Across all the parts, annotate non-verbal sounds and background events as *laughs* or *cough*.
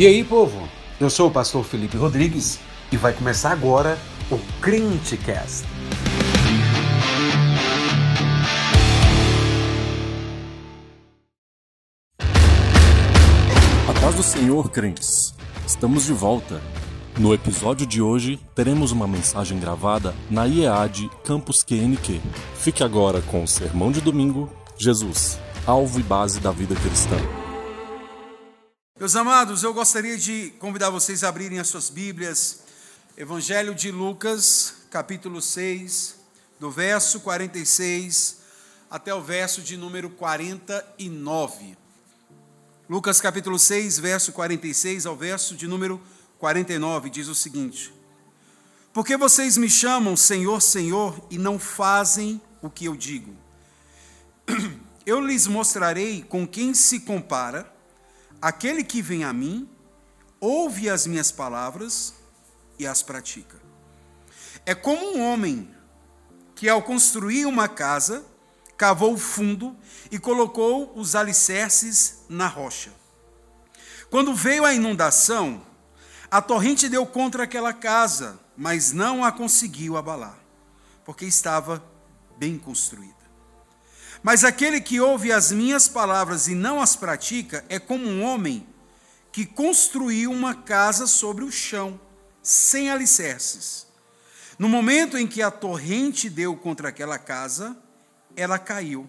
E aí, povo? Eu sou o pastor Felipe Rodrigues e vai começar agora o Crentecast. A paz do Senhor, crentes. Estamos de volta. No episódio de hoje, teremos uma mensagem gravada na IEAD Campus QNQ. Fique agora com o sermão de domingo, Jesus, alvo e base da vida cristã. Meus amados, eu gostaria de convidar vocês a abrirem as suas Bíblias, Evangelho de Lucas, capítulo 6, do verso 46 até o verso de número 49. Lucas capítulo 6, verso 46 ao verso de número 49 diz o seguinte: Porque vocês me chamam Senhor, Senhor e não fazem o que eu digo? *clears throat* Eu lhes mostrarei com quem se compara aquele que vem a mim, ouve as minhas palavras e as pratica. É como um homem que, ao construir uma casa, cavou fundo e colocou os alicerces na rocha. Quando veio a inundação, a torrente deu contra aquela casa, mas não a conseguiu abalar, porque estava bem construída. Mas aquele que ouve as minhas palavras e não as pratica é como um homem que construiu uma casa sobre o chão, sem alicerces. No momento em que a torrente deu contra aquela casa, ela caiu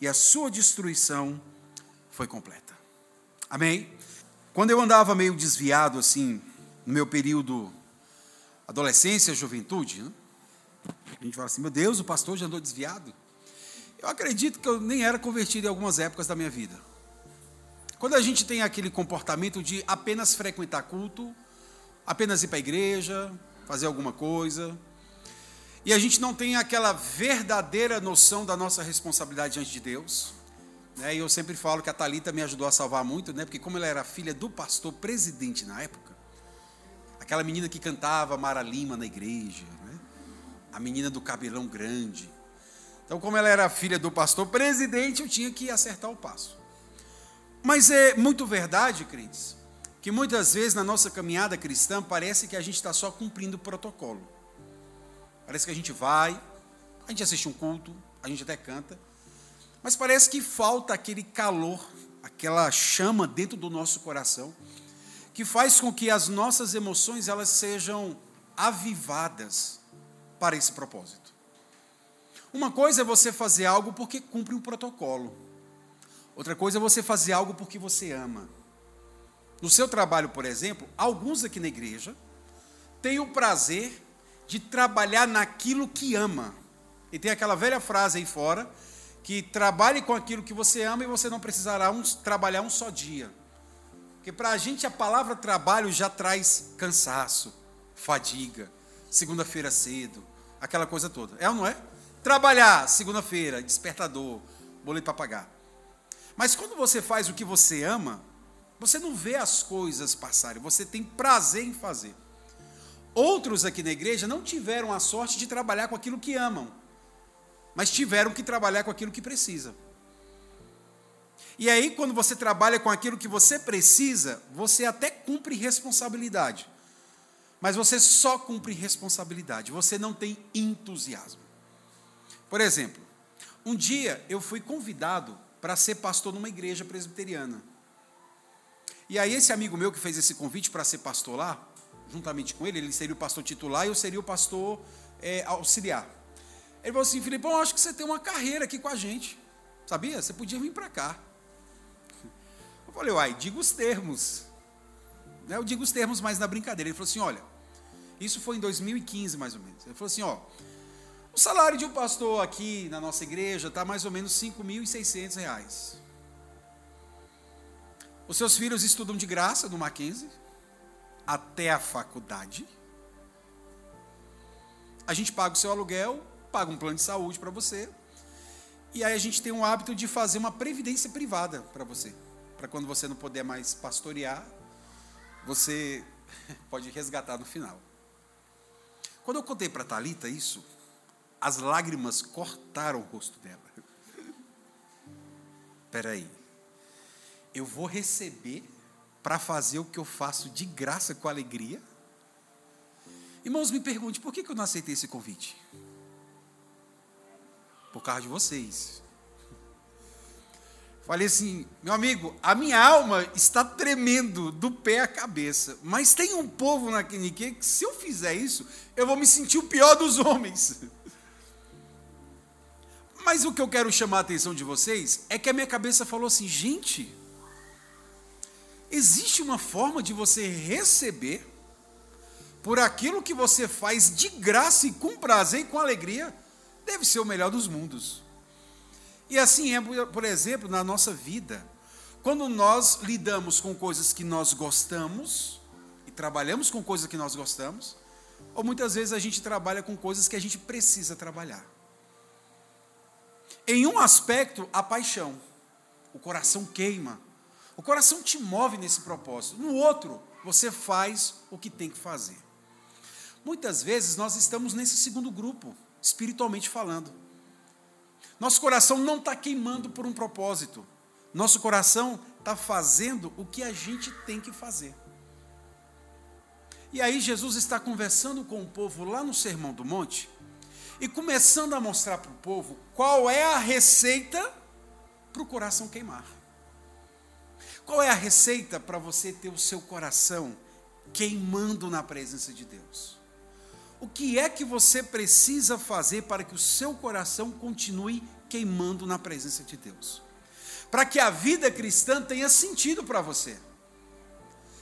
e a sua destruição foi completa. Amém? Quando eu andava meio desviado, assim, no meu período adolescência, juventude, né? a gente fala assim: meu Deus, o pastor já andou desviado. Eu acredito que eu nem era convertido em algumas épocas da minha vida. Quando a gente tem aquele comportamento de apenas frequentar culto, apenas ir para a igreja, fazer alguma coisa, e a gente não tem aquela verdadeira noção da nossa responsabilidade diante de Deus. Né? E eu sempre falo que a Talita me ajudou a salvar muito, né? porque como ela era filha do pastor presidente na época, aquela menina que cantava Mara Lima na igreja, né? a menina do cabelão grande, então, como ela era filha do pastor presidente, eu tinha que acertar o passo. Mas é muito verdade, crentes, que muitas vezes na nossa caminhada cristã parece que a gente está só cumprindo o protocolo. Parece que a gente vai, a gente assiste um culto, a gente até canta, mas parece que falta aquele calor, aquela chama dentro do nosso coração, que faz com que as nossas emoções elas sejam avivadas para esse propósito. Uma coisa é você fazer algo porque cumpre um protocolo. Outra coisa é você fazer algo porque você ama. No seu trabalho, por exemplo, alguns aqui na igreja têm o prazer de trabalhar naquilo que ama. E tem aquela velha frase aí fora que trabalhe com aquilo que você ama e você não precisará um, trabalhar um só dia. Porque para a gente a palavra trabalho já traz cansaço, fadiga, segunda-feira cedo, aquela coisa toda. É ou não é? Trabalhar, segunda-feira, despertador, boleto para pagar. Mas quando você faz o que você ama, você não vê as coisas passarem, você tem prazer em fazer. Outros aqui na igreja não tiveram a sorte de trabalhar com aquilo que amam, mas tiveram que trabalhar com aquilo que precisa. E aí, quando você trabalha com aquilo que você precisa, você até cumpre responsabilidade. Mas você só cumpre responsabilidade, você não tem entusiasmo. Por exemplo, um dia eu fui convidado para ser pastor numa igreja presbiteriana. E aí esse amigo meu que fez esse convite para ser pastor lá, juntamente com ele, ele seria o pastor titular e eu seria o pastor é, auxiliar. Ele falou assim, Filipe, eu acho que você tem uma carreira aqui com a gente. Sabia? Você podia vir para cá. Eu falei, uai, diga os termos. Eu digo os termos, mas na brincadeira. Ele falou assim, olha, isso foi em 2015 mais ou menos. Ele falou assim, ó, o salário de um pastor aqui na nossa igreja está mais ou menos R$ 5.600. Os seus filhos estudam de graça no Mackenzie, até a faculdade. A gente paga o seu aluguel, paga um plano de saúde para você. E aí a gente tem o hábito de fazer uma previdência privada para você. Para quando você não puder mais pastorear, você *laughs* pode resgatar no final. Quando eu contei para a Thalita isso, as lágrimas cortaram o rosto dela. Espera aí. Eu vou receber para fazer o que eu faço de graça com alegria? Irmãos, me pergunte, por que eu não aceitei esse convite? Por causa de vocês. Falei assim, meu amigo, a minha alma está tremendo do pé à cabeça, mas tem um povo na Quinique que se eu fizer isso, eu vou me sentir o pior dos homens. Mas o que eu quero chamar a atenção de vocês é que a minha cabeça falou assim, gente, existe uma forma de você receber por aquilo que você faz de graça e com prazer e com alegria, deve ser o melhor dos mundos. E assim é, por exemplo, na nossa vida. Quando nós lidamos com coisas que nós gostamos, e trabalhamos com coisas que nós gostamos, ou muitas vezes a gente trabalha com coisas que a gente precisa trabalhar. Em um aspecto, a paixão. O coração queima. O coração te move nesse propósito. No outro, você faz o que tem que fazer. Muitas vezes nós estamos nesse segundo grupo, espiritualmente falando. Nosso coração não está queimando por um propósito. Nosso coração está fazendo o que a gente tem que fazer. E aí Jesus está conversando com o povo lá no Sermão do Monte e começando a mostrar para o povo qual é a receita para o coração queimar. Qual é a receita para você ter o seu coração queimando na presença de Deus? O que é que você precisa fazer para que o seu coração continue queimando na presença de Deus? Para que a vida cristã tenha sentido para você.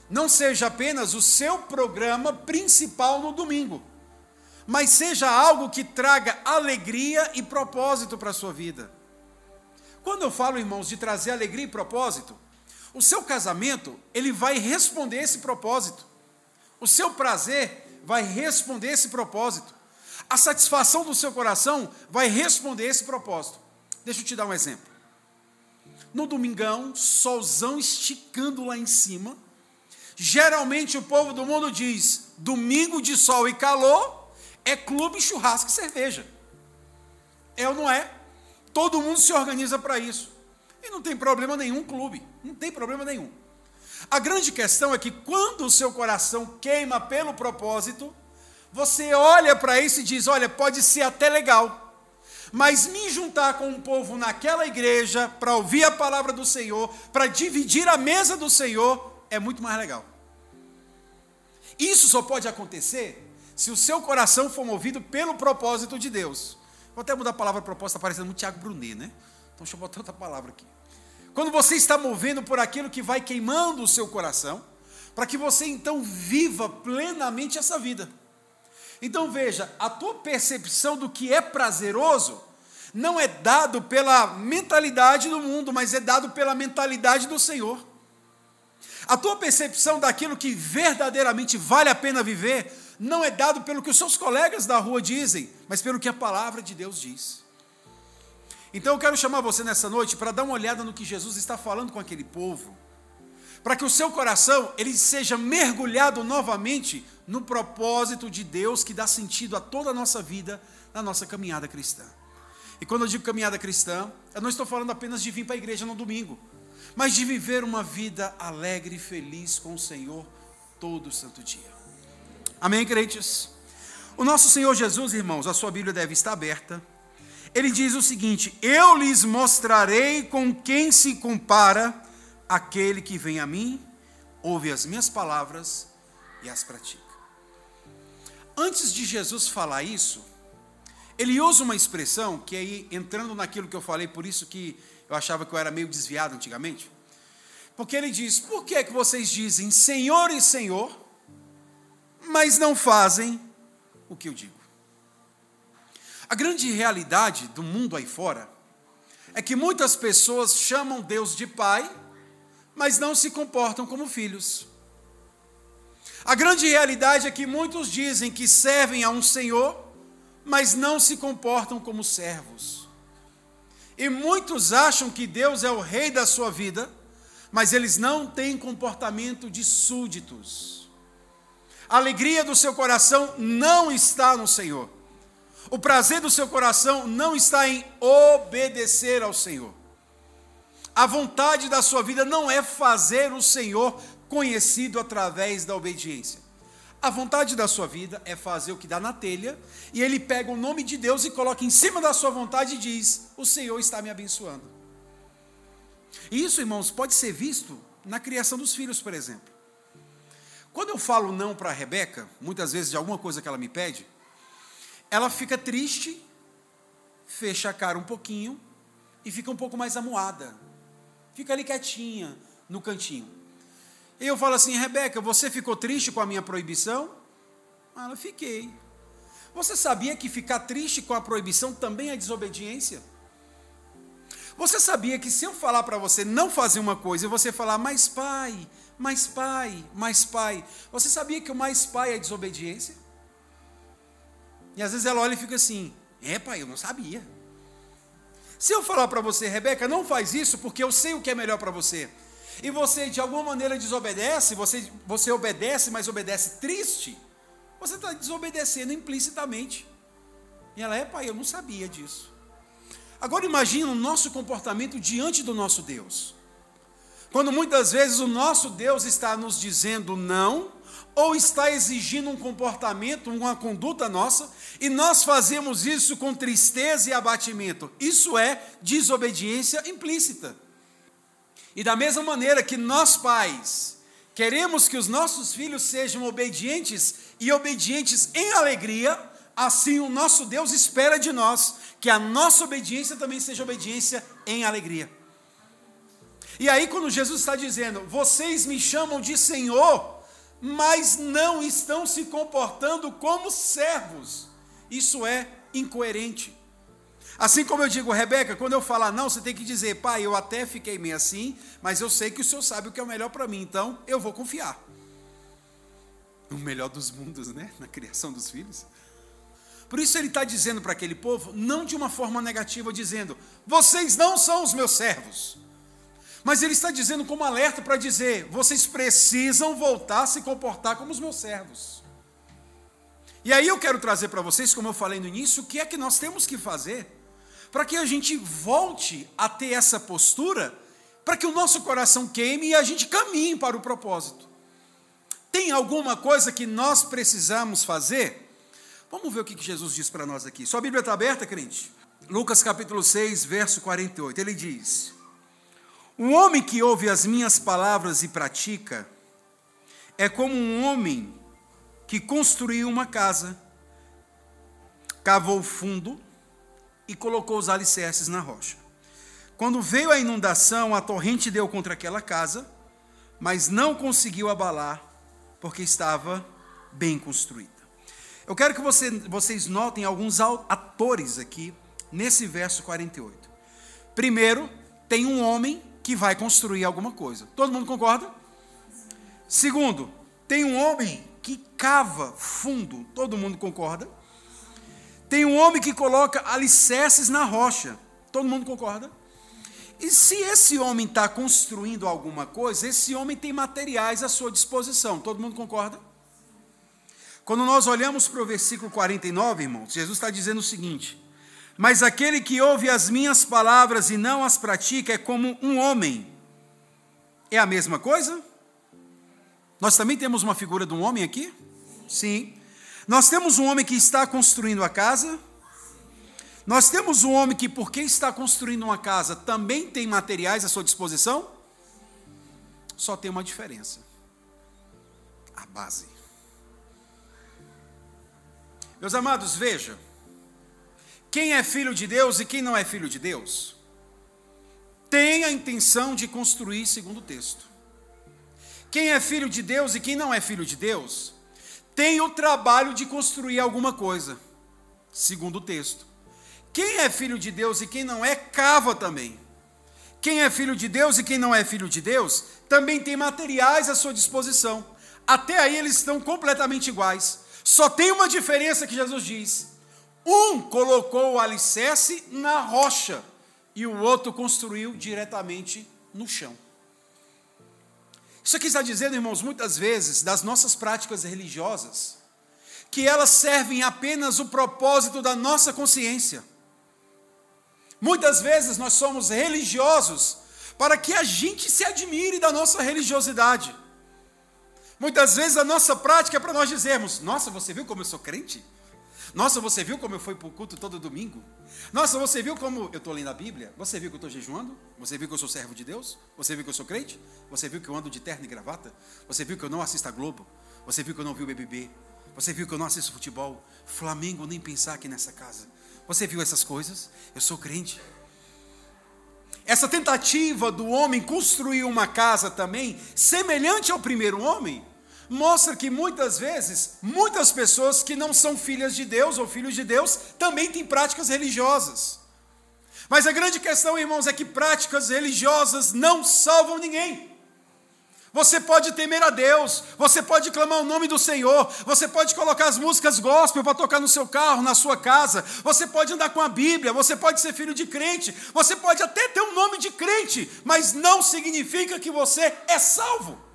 Não seja apenas o seu programa principal no domingo, mas seja algo que traga alegria e propósito para a sua vida. Quando eu falo, irmãos, de trazer alegria e propósito, o seu casamento, ele vai responder esse propósito. O seu prazer vai responder esse propósito. A satisfação do seu coração vai responder esse propósito. Deixa eu te dar um exemplo. No domingão, solzão esticando lá em cima. Geralmente o povo do mundo diz: domingo de sol e calor é clube, churrasco e cerveja. É ou não é? Todo mundo se organiza para isso. E não tem problema nenhum, clube. Não tem problema nenhum. A grande questão é que quando o seu coração queima pelo propósito, você olha para isso e diz: olha, pode ser até legal, mas me juntar com um povo naquela igreja para ouvir a palavra do Senhor, para dividir a mesa do Senhor, é muito mais legal. Isso só pode acontecer se o seu coração for movido pelo propósito de Deus. Vou até mudar a palavra propósito, está parecendo muito Tiago Brunet, né? Então deixa eu botar outra palavra aqui. Quando você está movendo por aquilo que vai queimando o seu coração, para que você então viva plenamente essa vida. Então veja, a tua percepção do que é prazeroso não é dado pela mentalidade do mundo, mas é dado pela mentalidade do Senhor. A tua percepção daquilo que verdadeiramente vale a pena viver não é dado pelo que os seus colegas da rua dizem, mas pelo que a palavra de Deus diz. Então eu quero chamar você nessa noite para dar uma olhada no que Jesus está falando com aquele povo, para que o seu coração ele seja mergulhado novamente no propósito de Deus que dá sentido a toda a nossa vida, na nossa caminhada cristã. E quando eu digo caminhada cristã, eu não estou falando apenas de vir para a igreja no domingo, mas de viver uma vida alegre e feliz com o Senhor todo santo dia. Amém, crentes? O nosso Senhor Jesus, irmãos, a sua Bíblia deve estar aberta ele diz o seguinte: Eu lhes mostrarei com quem se compara aquele que vem a mim, ouve as minhas palavras e as pratica. Antes de Jesus falar isso, ele usa uma expressão que aí, entrando naquilo que eu falei, por isso que eu achava que eu era meio desviado antigamente. Porque ele diz: Por que, é que vocês dizem Senhor e Senhor, mas não fazem o que eu digo? A grande realidade do mundo aí fora é que muitas pessoas chamam Deus de Pai, mas não se comportam como filhos. A grande realidade é que muitos dizem que servem a um Senhor, mas não se comportam como servos. E muitos acham que Deus é o rei da sua vida, mas eles não têm comportamento de súditos. A alegria do seu coração não está no Senhor. O prazer do seu coração não está em obedecer ao Senhor. A vontade da sua vida não é fazer o Senhor conhecido através da obediência. A vontade da sua vida é fazer o que dá na telha, e ele pega o nome de Deus e coloca em cima da sua vontade e diz: O Senhor está me abençoando. E isso, irmãos, pode ser visto na criação dos filhos, por exemplo. Quando eu falo não para a Rebeca, muitas vezes de alguma coisa que ela me pede, ela fica triste, fecha a cara um pouquinho e fica um pouco mais amuada. Fica ali quietinha no cantinho. E eu falo assim, Rebeca, você ficou triste com a minha proibição? Ela, fiquei. Você sabia que ficar triste com a proibição também é desobediência? Você sabia que se eu falar para você não fazer uma coisa e você falar, mais pai, mais pai, mais pai, você sabia que o mais pai é desobediência? E às vezes ela olha e fica assim, é pai, eu não sabia. Se eu falar para você, Rebeca, não faz isso porque eu sei o que é melhor para você, e você de alguma maneira desobedece, você, você obedece, mas obedece triste, você está desobedecendo implicitamente. E ela é, pai, eu não sabia disso. Agora imagine o nosso comportamento diante do nosso Deus. Quando muitas vezes o nosso Deus está nos dizendo não, ou está exigindo um comportamento, uma conduta nossa, e nós fazemos isso com tristeza e abatimento. Isso é desobediência implícita. E da mesma maneira que nós pais queremos que os nossos filhos sejam obedientes e obedientes em alegria, assim o nosso Deus espera de nós que a nossa obediência também seja obediência em alegria. E aí, quando Jesus está dizendo, vocês me chamam de Senhor, mas não estão se comportando como servos. Isso é incoerente. Assim como eu digo, Rebeca, quando eu falar não, você tem que dizer, pai, eu até fiquei meio assim, mas eu sei que o senhor sabe o que é o melhor para mim, então eu vou confiar. O melhor dos mundos, né? Na criação dos filhos. Por isso ele está dizendo para aquele povo, não de uma forma negativa, dizendo, vocês não são os meus servos. Mas ele está dizendo como alerta para dizer: vocês precisam voltar a se comportar como os meus servos. E aí eu quero trazer para vocês, como eu falei no início, o que é que nós temos que fazer para que a gente volte a ter essa postura, para que o nosso coração queime e a gente caminhe para o propósito. Tem alguma coisa que nós precisamos fazer? Vamos ver o que Jesus diz para nós aqui. Sua Bíblia está aberta, crente? Lucas capítulo 6, verso 48. Ele diz: um homem que ouve as minhas palavras e pratica é como um homem que construiu uma casa, cavou fundo e colocou os alicerces na rocha. Quando veio a inundação, a torrente deu contra aquela casa, mas não conseguiu abalar, porque estava bem construída. Eu quero que você, vocês notem alguns atores aqui nesse verso 48. Primeiro, tem um homem que vai construir alguma coisa. Todo mundo concorda? Segundo, tem um homem que cava fundo. Todo mundo concorda? Tem um homem que coloca alicerces na rocha. Todo mundo concorda? E se esse homem está construindo alguma coisa, esse homem tem materiais à sua disposição. Todo mundo concorda? Quando nós olhamos para o versículo 49, irmãos, Jesus está dizendo o seguinte: mas aquele que ouve as minhas palavras e não as pratica é como um homem. É a mesma coisa? Nós também temos uma figura de um homem aqui? Sim. Nós temos um homem que está construindo a casa. Nós temos um homem que, porque está construindo uma casa, também tem materiais à sua disposição? Só tem uma diferença: a base. Meus amados, veja quem é filho de Deus e quem não é filho de Deus, tem a intenção de construir segundo o texto. Quem é filho de Deus e quem não é filho de Deus, tem o trabalho de construir alguma coisa, segundo o texto. Quem é filho de Deus e quem não é, cava também. Quem é filho de Deus e quem não é filho de Deus, também tem materiais à sua disposição. Até aí eles estão completamente iguais. Só tem uma diferença que Jesus diz: um colocou o alicerce na rocha e o outro construiu diretamente no chão. Isso aqui está dizendo, irmãos, muitas vezes das nossas práticas religiosas, que elas servem apenas o propósito da nossa consciência. Muitas vezes nós somos religiosos para que a gente se admire da nossa religiosidade. Muitas vezes a nossa prática é para nós dizermos: Nossa, você viu como eu sou crente? Nossa, você viu como eu fui para o culto todo domingo? Nossa, você viu como eu estou lendo a Bíblia? Você viu que eu estou jejuando? Você viu que eu sou servo de Deus? Você viu que eu sou crente? Você viu que eu ando de terno e gravata? Você viu que eu não assisto a Globo? Você viu que eu não vi o BBB? Você viu que eu não assisto futebol? Flamengo, nem pensar aqui nessa casa. Você viu essas coisas? Eu sou crente. Essa tentativa do homem construir uma casa também, semelhante ao primeiro homem, mostra que muitas vezes, muitas pessoas que não são filhas de Deus ou filhos de Deus também têm práticas religiosas. Mas a grande questão, irmãos, é que práticas religiosas não salvam ninguém. Você pode temer a Deus, você pode clamar o nome do Senhor, você pode colocar as músicas gospel para tocar no seu carro, na sua casa, você pode andar com a Bíblia, você pode ser filho de crente, você pode até ter um nome de crente, mas não significa que você é salvo.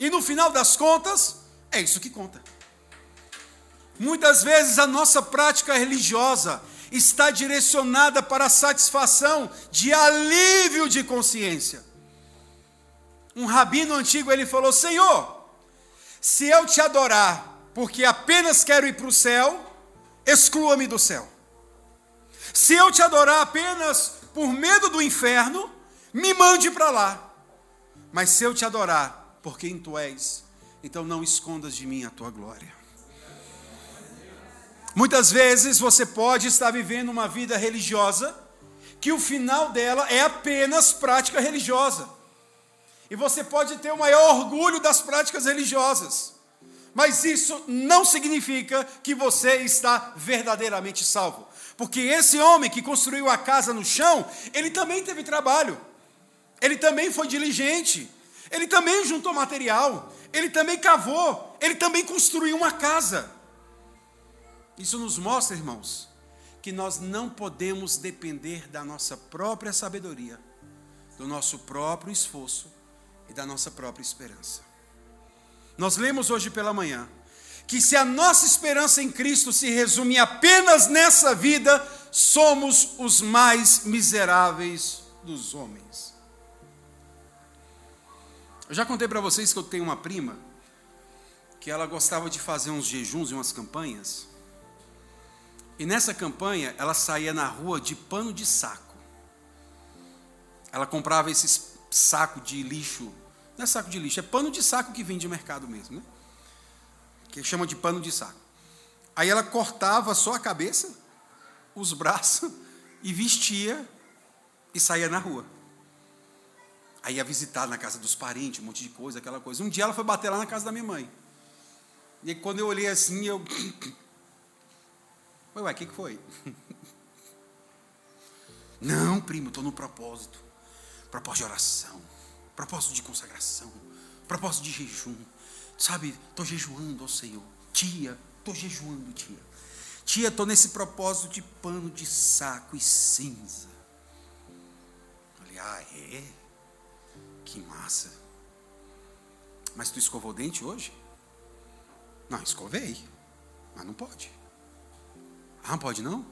E no final das contas, é isso que conta. Muitas vezes a nossa prática religiosa está direcionada para a satisfação de alívio de consciência. Um rabino antigo ele falou: Senhor, se eu te adorar porque apenas quero ir para o céu, exclua-me do céu. Se eu te adorar apenas por medo do inferno, me mande para lá. Mas se eu te adorar por quem tu és, então não escondas de mim a tua glória. Muitas vezes você pode estar vivendo uma vida religiosa que o final dela é apenas prática religiosa. E você pode ter o maior orgulho das práticas religiosas. Mas isso não significa que você está verdadeiramente salvo. Porque esse homem que construiu a casa no chão, ele também teve trabalho. Ele também foi diligente. Ele também juntou material, ele também cavou, ele também construiu uma casa. Isso nos mostra, irmãos, que nós não podemos depender da nossa própria sabedoria, do nosso próprio esforço e da nossa própria esperança. Nós lemos hoje pela manhã que se a nossa esperança em Cristo se resume apenas nessa vida, somos os mais miseráveis dos homens. Eu já contei para vocês que eu tenho uma prima que ela gostava de fazer uns jejuns e umas campanhas. E nessa campanha ela saía na rua de pano de saco. Ela comprava esses saco de lixo. Não é saco de lixo, é pano de saco que vende de mercado mesmo, né? Que chama de pano de saco. Aí ela cortava só a cabeça, os braços *laughs* e vestia e saía na rua. Aí ia visitar na casa dos parentes, um monte de coisa, aquela coisa. Um dia ela foi bater lá na casa da minha mãe. E quando eu olhei assim, eu. *coughs* Ué, ué, o que, que foi? *laughs* Não, primo, estou no propósito. Propósito de oração, propósito de consagração, propósito de jejum. Sabe, estou jejuando ao Senhor. Tia, estou jejuando, tia. Tia, estou nesse propósito de pano de saco e cinza. Falei, ah, é? Que massa. Mas tu escovou o dente hoje? Não, escovei. Mas não pode. Ah, não pode não?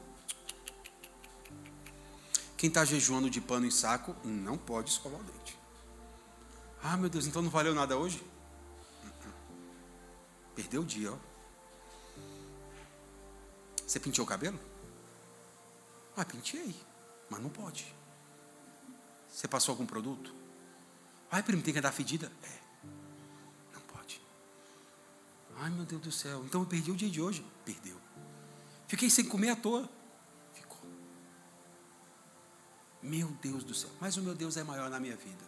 Quem está jejuando de pano e saco não pode escovar o dente. Ah, meu Deus, então não valeu nada hoje? Perdeu o dia, ó. Você penteou o cabelo? Ah, penteei, mas não pode. Você passou algum produto? Ai, primo, tem que andar fedida? É. Não pode. Ai, meu Deus do céu. Então eu perdi o dia de hoje? Perdeu. Fiquei sem comer à toa? Ficou. Meu Deus do céu. Mas o meu Deus é maior na minha vida.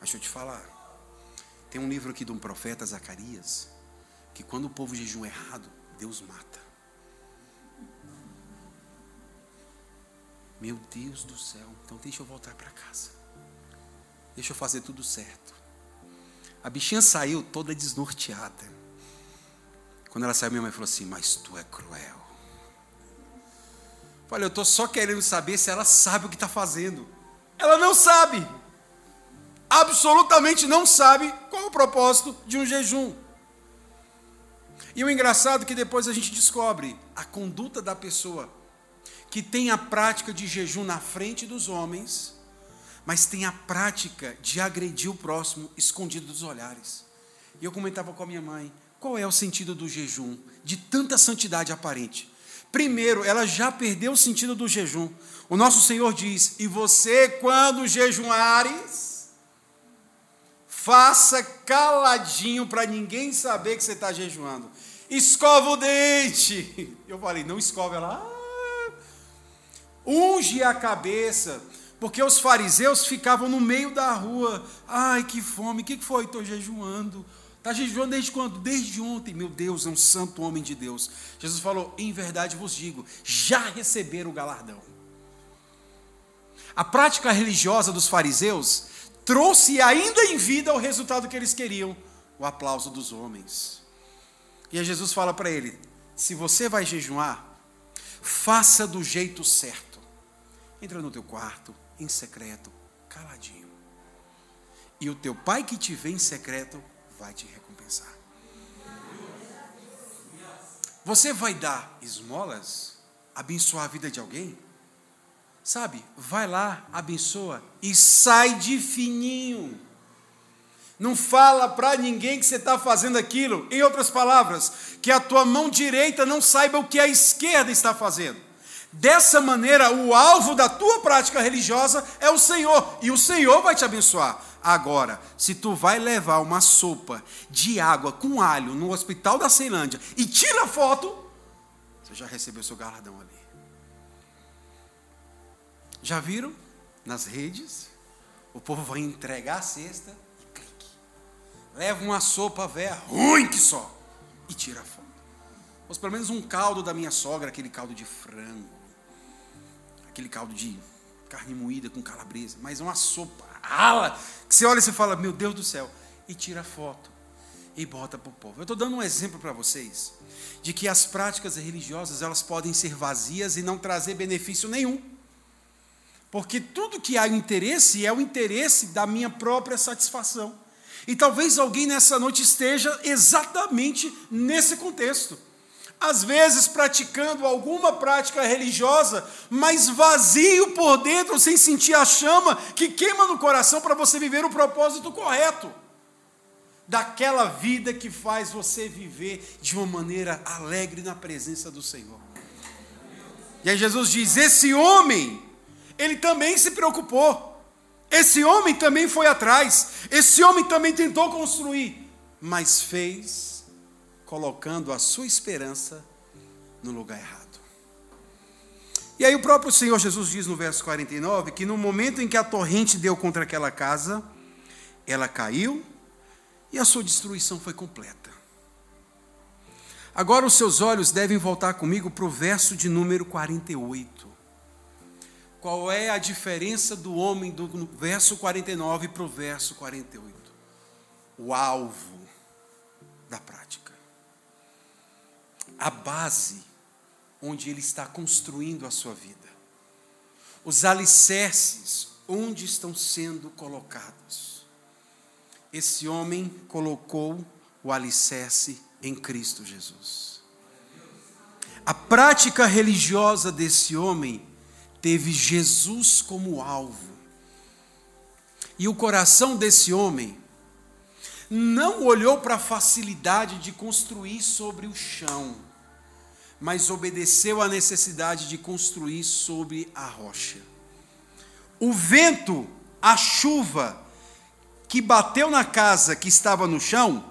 Mas deixa eu te falar. Tem um livro aqui de um profeta, Zacarias, que quando o povo jejum errado, Deus mata. Meu Deus do céu. Então deixa eu voltar para casa. Deixa eu fazer tudo certo. A bichinha saiu toda desnorteada. Quando ela saiu, minha mãe falou assim: Mas tu é cruel. Falei, eu estou só querendo saber se ela sabe o que está fazendo. Ela não sabe. Absolutamente não sabe qual o propósito de um jejum. E o engraçado é que depois a gente descobre a conduta da pessoa que tem a prática de jejum na frente dos homens mas tem a prática de agredir o próximo escondido dos olhares. E eu comentava com a minha mãe: qual é o sentido do jejum? De tanta santidade aparente. Primeiro, ela já perdeu o sentido do jejum. O nosso Senhor diz: E você, quando jejuares, faça caladinho para ninguém saber que você está jejuando. Escova o dente. *laughs* Eu falei: Não escova. Ela, ah. unge a cabeça. Porque os fariseus ficavam no meio da rua. Ai, que fome. O que foi? Estou jejuando. Está jejuando desde quando? Desde ontem. Meu Deus, é um santo homem de Deus. Jesus falou: Em verdade vos digo, já receberam o galardão. A prática religiosa dos fariseus trouxe ainda em vida o resultado que eles queriam: o aplauso dos homens. E aí Jesus fala para ele: se você vai jejuar, faça do jeito certo. Entra no teu quarto, em secreto, caladinho. E o teu pai que te vê em secreto vai te recompensar. Você vai dar esmolas? Abençoar a vida de alguém? Sabe, vai lá, abençoa e sai de fininho. Não fala para ninguém que você está fazendo aquilo. Em outras palavras, que a tua mão direita não saiba o que a esquerda está fazendo. Dessa maneira, o alvo da tua prática religiosa é o Senhor, e o Senhor vai te abençoar. Agora, se tu vai levar uma sopa de água com alho no hospital da Ceilândia e tira foto, você já recebeu seu galardão ali. Já viram? Nas redes, o povo vai entregar a cesta e clique. Leva uma sopa velha, ruim que só, e tira foto. Ou pelo menos um caldo da minha sogra, aquele caldo de frango, aquele caldo de carne moída com calabresa, mas uma sopa rala, que você olha e você fala, meu Deus do céu, e tira foto e bota para o povo. Eu estou dando um exemplo para vocês de que as práticas religiosas elas podem ser vazias e não trazer benefício nenhum. Porque tudo que há interesse é o interesse da minha própria satisfação. E talvez alguém nessa noite esteja exatamente nesse contexto às vezes praticando alguma prática religiosa, mas vazio por dentro, sem sentir a chama que queima no coração para você viver o propósito correto. Daquela vida que faz você viver de uma maneira alegre na presença do Senhor. E aí Jesus diz: Esse homem, ele também se preocupou. Esse homem também foi atrás. Esse homem também tentou construir, mas fez colocando a sua esperança no lugar errado. E aí o próprio Senhor Jesus diz no verso 49 que no momento em que a torrente deu contra aquela casa, ela caiu e a sua destruição foi completa. Agora os seus olhos devem voltar comigo para o verso de número 48. Qual é a diferença do homem do verso 49 para o verso 48? O alvo da prática a base onde ele está construindo a sua vida. Os alicerces onde estão sendo colocados. Esse homem colocou o alicerce em Cristo Jesus. A prática religiosa desse homem teve Jesus como alvo. E o coração desse homem não olhou para a facilidade de construir sobre o chão, mas obedeceu à necessidade de construir sobre a rocha. O vento, a chuva que bateu na casa que estava no chão,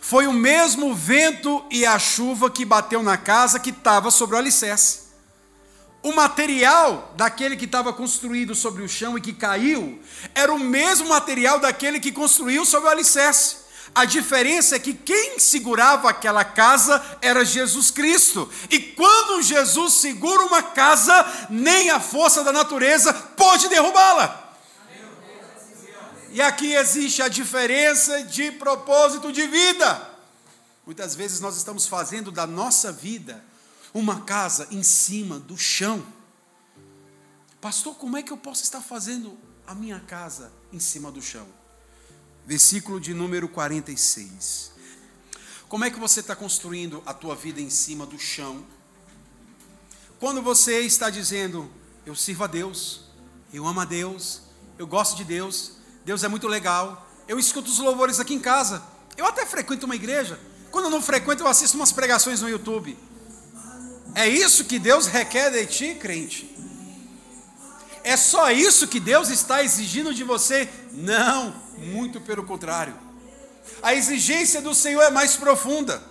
foi o mesmo vento e a chuva que bateu na casa que estava sobre o alicerce. O material daquele que estava construído sobre o chão e que caiu era o mesmo material daquele que construiu sobre o alicerce. A diferença é que quem segurava aquela casa era Jesus Cristo. E quando Jesus segura uma casa, nem a força da natureza pode derrubá-la. E aqui existe a diferença de propósito de vida. Muitas vezes nós estamos fazendo da nossa vida uma casa em cima do chão. Pastor, como é que eu posso estar fazendo a minha casa em cima do chão? versículo de número 46. Como é que você está construindo a tua vida em cima do chão? Quando você está dizendo, eu sirvo a Deus, eu amo a Deus, eu gosto de Deus, Deus é muito legal, eu escuto os louvores aqui em casa, Eu até frequento uma igreja. Quando eu não frequento, eu assisto umas pregações no YouTube. É isso que Deus requer de ti, crente? É só isso que Deus está exigindo de você? Não, muito pelo contrário. A exigência do Senhor é mais profunda.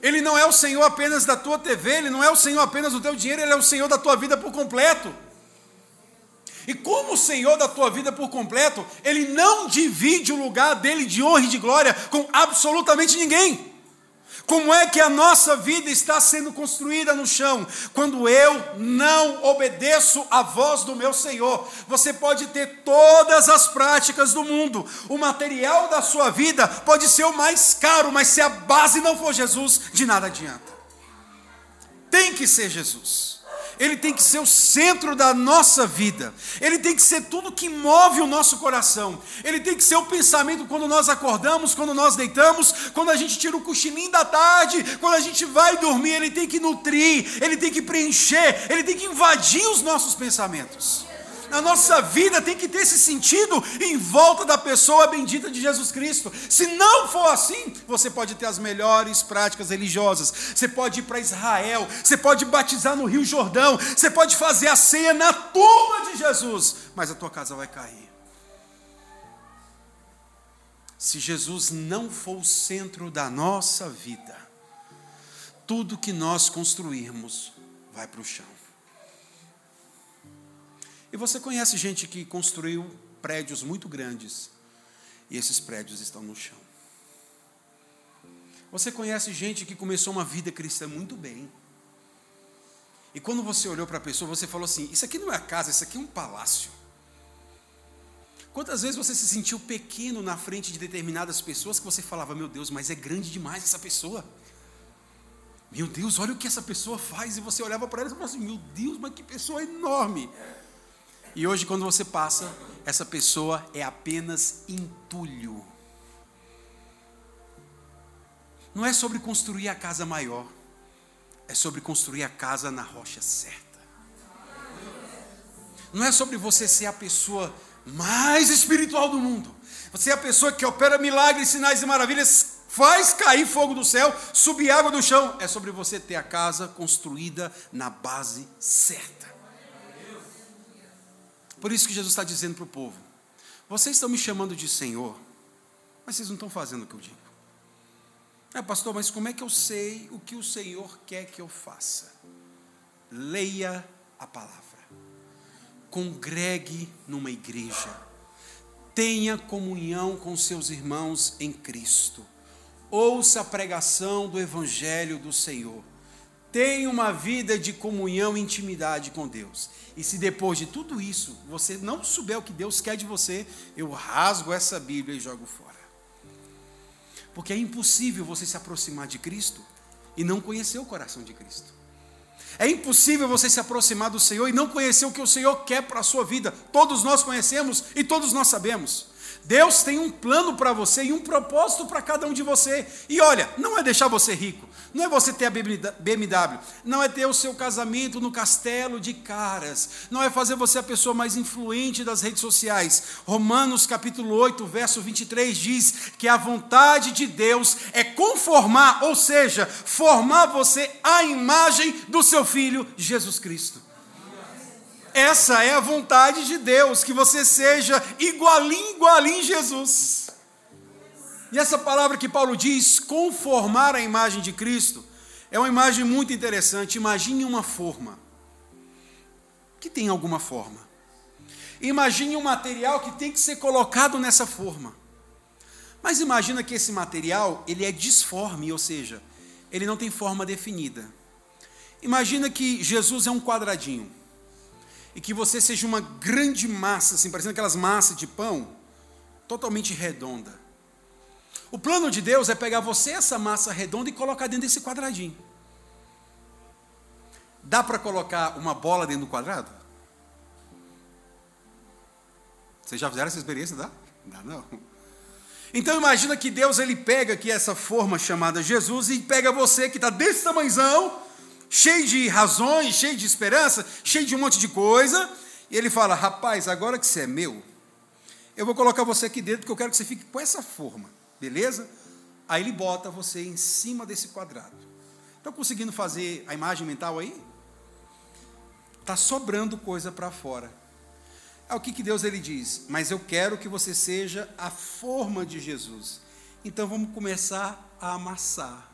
Ele não é o Senhor apenas da tua TV, ele não é o Senhor apenas do teu dinheiro, ele é o Senhor da tua vida por completo. E como o Senhor da tua vida por completo, ele não divide o lugar dele de honra e de glória com absolutamente ninguém. Como é que a nossa vida está sendo construída no chão? Quando eu não obedeço à voz do meu Senhor. Você pode ter todas as práticas do mundo, o material da sua vida pode ser o mais caro, mas se a base não for Jesus, de nada adianta. Tem que ser Jesus ele tem que ser o centro da nossa vida, ele tem que ser tudo que move o nosso coração, ele tem que ser o pensamento quando nós acordamos, quando nós deitamos, quando a gente tira o cochilinho da tarde, quando a gente vai dormir, ele tem que nutrir, ele tem que preencher, ele tem que invadir os nossos pensamentos. A nossa vida tem que ter esse sentido em volta da pessoa bendita de Jesus Cristo. Se não for assim, você pode ter as melhores práticas religiosas. Você pode ir para Israel, você pode batizar no Rio Jordão, você pode fazer a ceia na tumba de Jesus, mas a tua casa vai cair. Se Jesus não for o centro da nossa vida, tudo que nós construirmos vai para o chão. E você conhece gente que construiu prédios muito grandes e esses prédios estão no chão. Você conhece gente que começou uma vida cristã muito bem. E quando você olhou para a pessoa, você falou assim: Isso aqui não é casa, isso aqui é um palácio. Quantas vezes você se sentiu pequeno na frente de determinadas pessoas que você falava: Meu Deus, mas é grande demais essa pessoa. Meu Deus, olha o que essa pessoa faz. E você olhava para ela e falava assim: Meu Deus, mas que pessoa enorme. E hoje, quando você passa, essa pessoa é apenas entulho. Não é sobre construir a casa maior, é sobre construir a casa na rocha certa. Não é sobre você ser a pessoa mais espiritual do mundo. Você é a pessoa que opera milagres, sinais e maravilhas, faz cair fogo do céu, subir água do chão. É sobre você ter a casa construída na base certa. Por isso que Jesus está dizendo para o povo: vocês estão me chamando de Senhor, mas vocês não estão fazendo o que eu digo. É, pastor, mas como é que eu sei o que o Senhor quer que eu faça? Leia a palavra, congregue numa igreja, tenha comunhão com seus irmãos em Cristo, ouça a pregação do Evangelho do Senhor Tenha uma vida de comunhão e intimidade com Deus. E se depois de tudo isso você não souber o que Deus quer de você, eu rasgo essa Bíblia e jogo fora. Porque é impossível você se aproximar de Cristo e não conhecer o coração de Cristo. É impossível você se aproximar do Senhor e não conhecer o que o Senhor quer para a sua vida. Todos nós conhecemos e todos nós sabemos. Deus tem um plano para você e um propósito para cada um de você. E olha, não é deixar você rico, não é você ter a BMW, não é ter o seu casamento no castelo de caras, não é fazer você a pessoa mais influente das redes sociais. Romanos capítulo 8, verso 23 diz que a vontade de Deus é conformar, ou seja, formar você à imagem do seu filho Jesus Cristo. Essa é a vontade de Deus, que você seja igualinho, igualinho Jesus. E essa palavra que Paulo diz, conformar a imagem de Cristo, é uma imagem muito interessante. Imagine uma forma, que tem alguma forma. Imagine um material que tem que ser colocado nessa forma. Mas imagina que esse material, ele é disforme, ou seja, ele não tem forma definida. Imagina que Jesus é um quadradinho e que você seja uma grande massa, assim, parecendo aquelas massas de pão, totalmente redonda. O plano de Deus é pegar você, essa massa redonda, e colocar dentro desse quadradinho. Dá para colocar uma bola dentro do quadrado? Vocês já fizeram essa experiência? Dá? Dá não. Então imagina que Deus ele pega aqui essa forma chamada Jesus e pega você que está desse tamanhozão cheio de razões, cheio de esperança, cheio de um monte de coisa, e ele fala: Rapaz, agora que você é meu, eu vou colocar você aqui dentro, porque eu quero que você fique com essa forma, beleza? Aí ele bota você em cima desse quadrado. Estão conseguindo fazer a imagem mental aí? Está sobrando coisa para fora. É o que, que Deus ele diz, mas eu quero que você seja a forma de Jesus. Então vamos começar a amassar.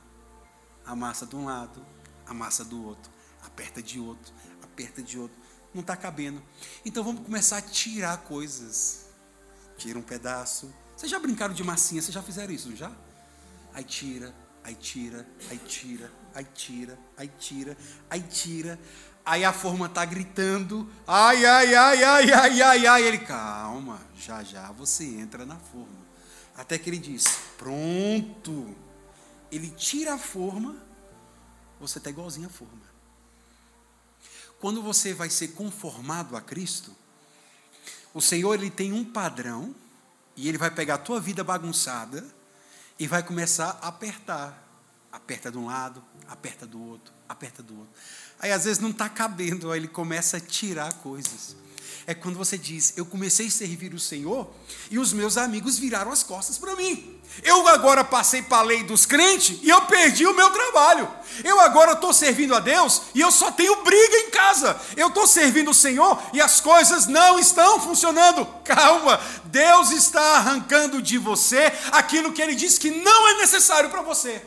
A massa de um lado, a massa do outro. Aperta de outro, aperta de outro. Não está cabendo. Então vamos começar a tirar coisas. Tira um pedaço. Vocês já brincaram de massinha? Vocês já fizeram isso, não já? Aí tira, aí tira, aí tira, aí tira, aí tira, aí tira. Aí a forma está gritando, ai, ai, ai, ai, ai, ai, ai. Ele, calma, já já você entra na forma. Até que ele diz, pronto. Ele tira a forma, você está igualzinho à forma. Quando você vai ser conformado a Cristo, o Senhor ele tem um padrão e ele vai pegar a tua vida bagunçada e vai começar a apertar. Aperta de um lado, aperta do outro, aperta do outro. Aí às vezes não está cabendo, aí ele começa a tirar coisas. É quando você diz: Eu comecei a servir o Senhor e os meus amigos viraram as costas para mim. Eu agora passei para a lei dos crentes e eu perdi o meu trabalho. Eu agora estou servindo a Deus e eu só tenho briga em casa. Eu estou servindo o Senhor e as coisas não estão funcionando. *laughs* Calma, Deus está arrancando de você aquilo que Ele diz que não é necessário para você,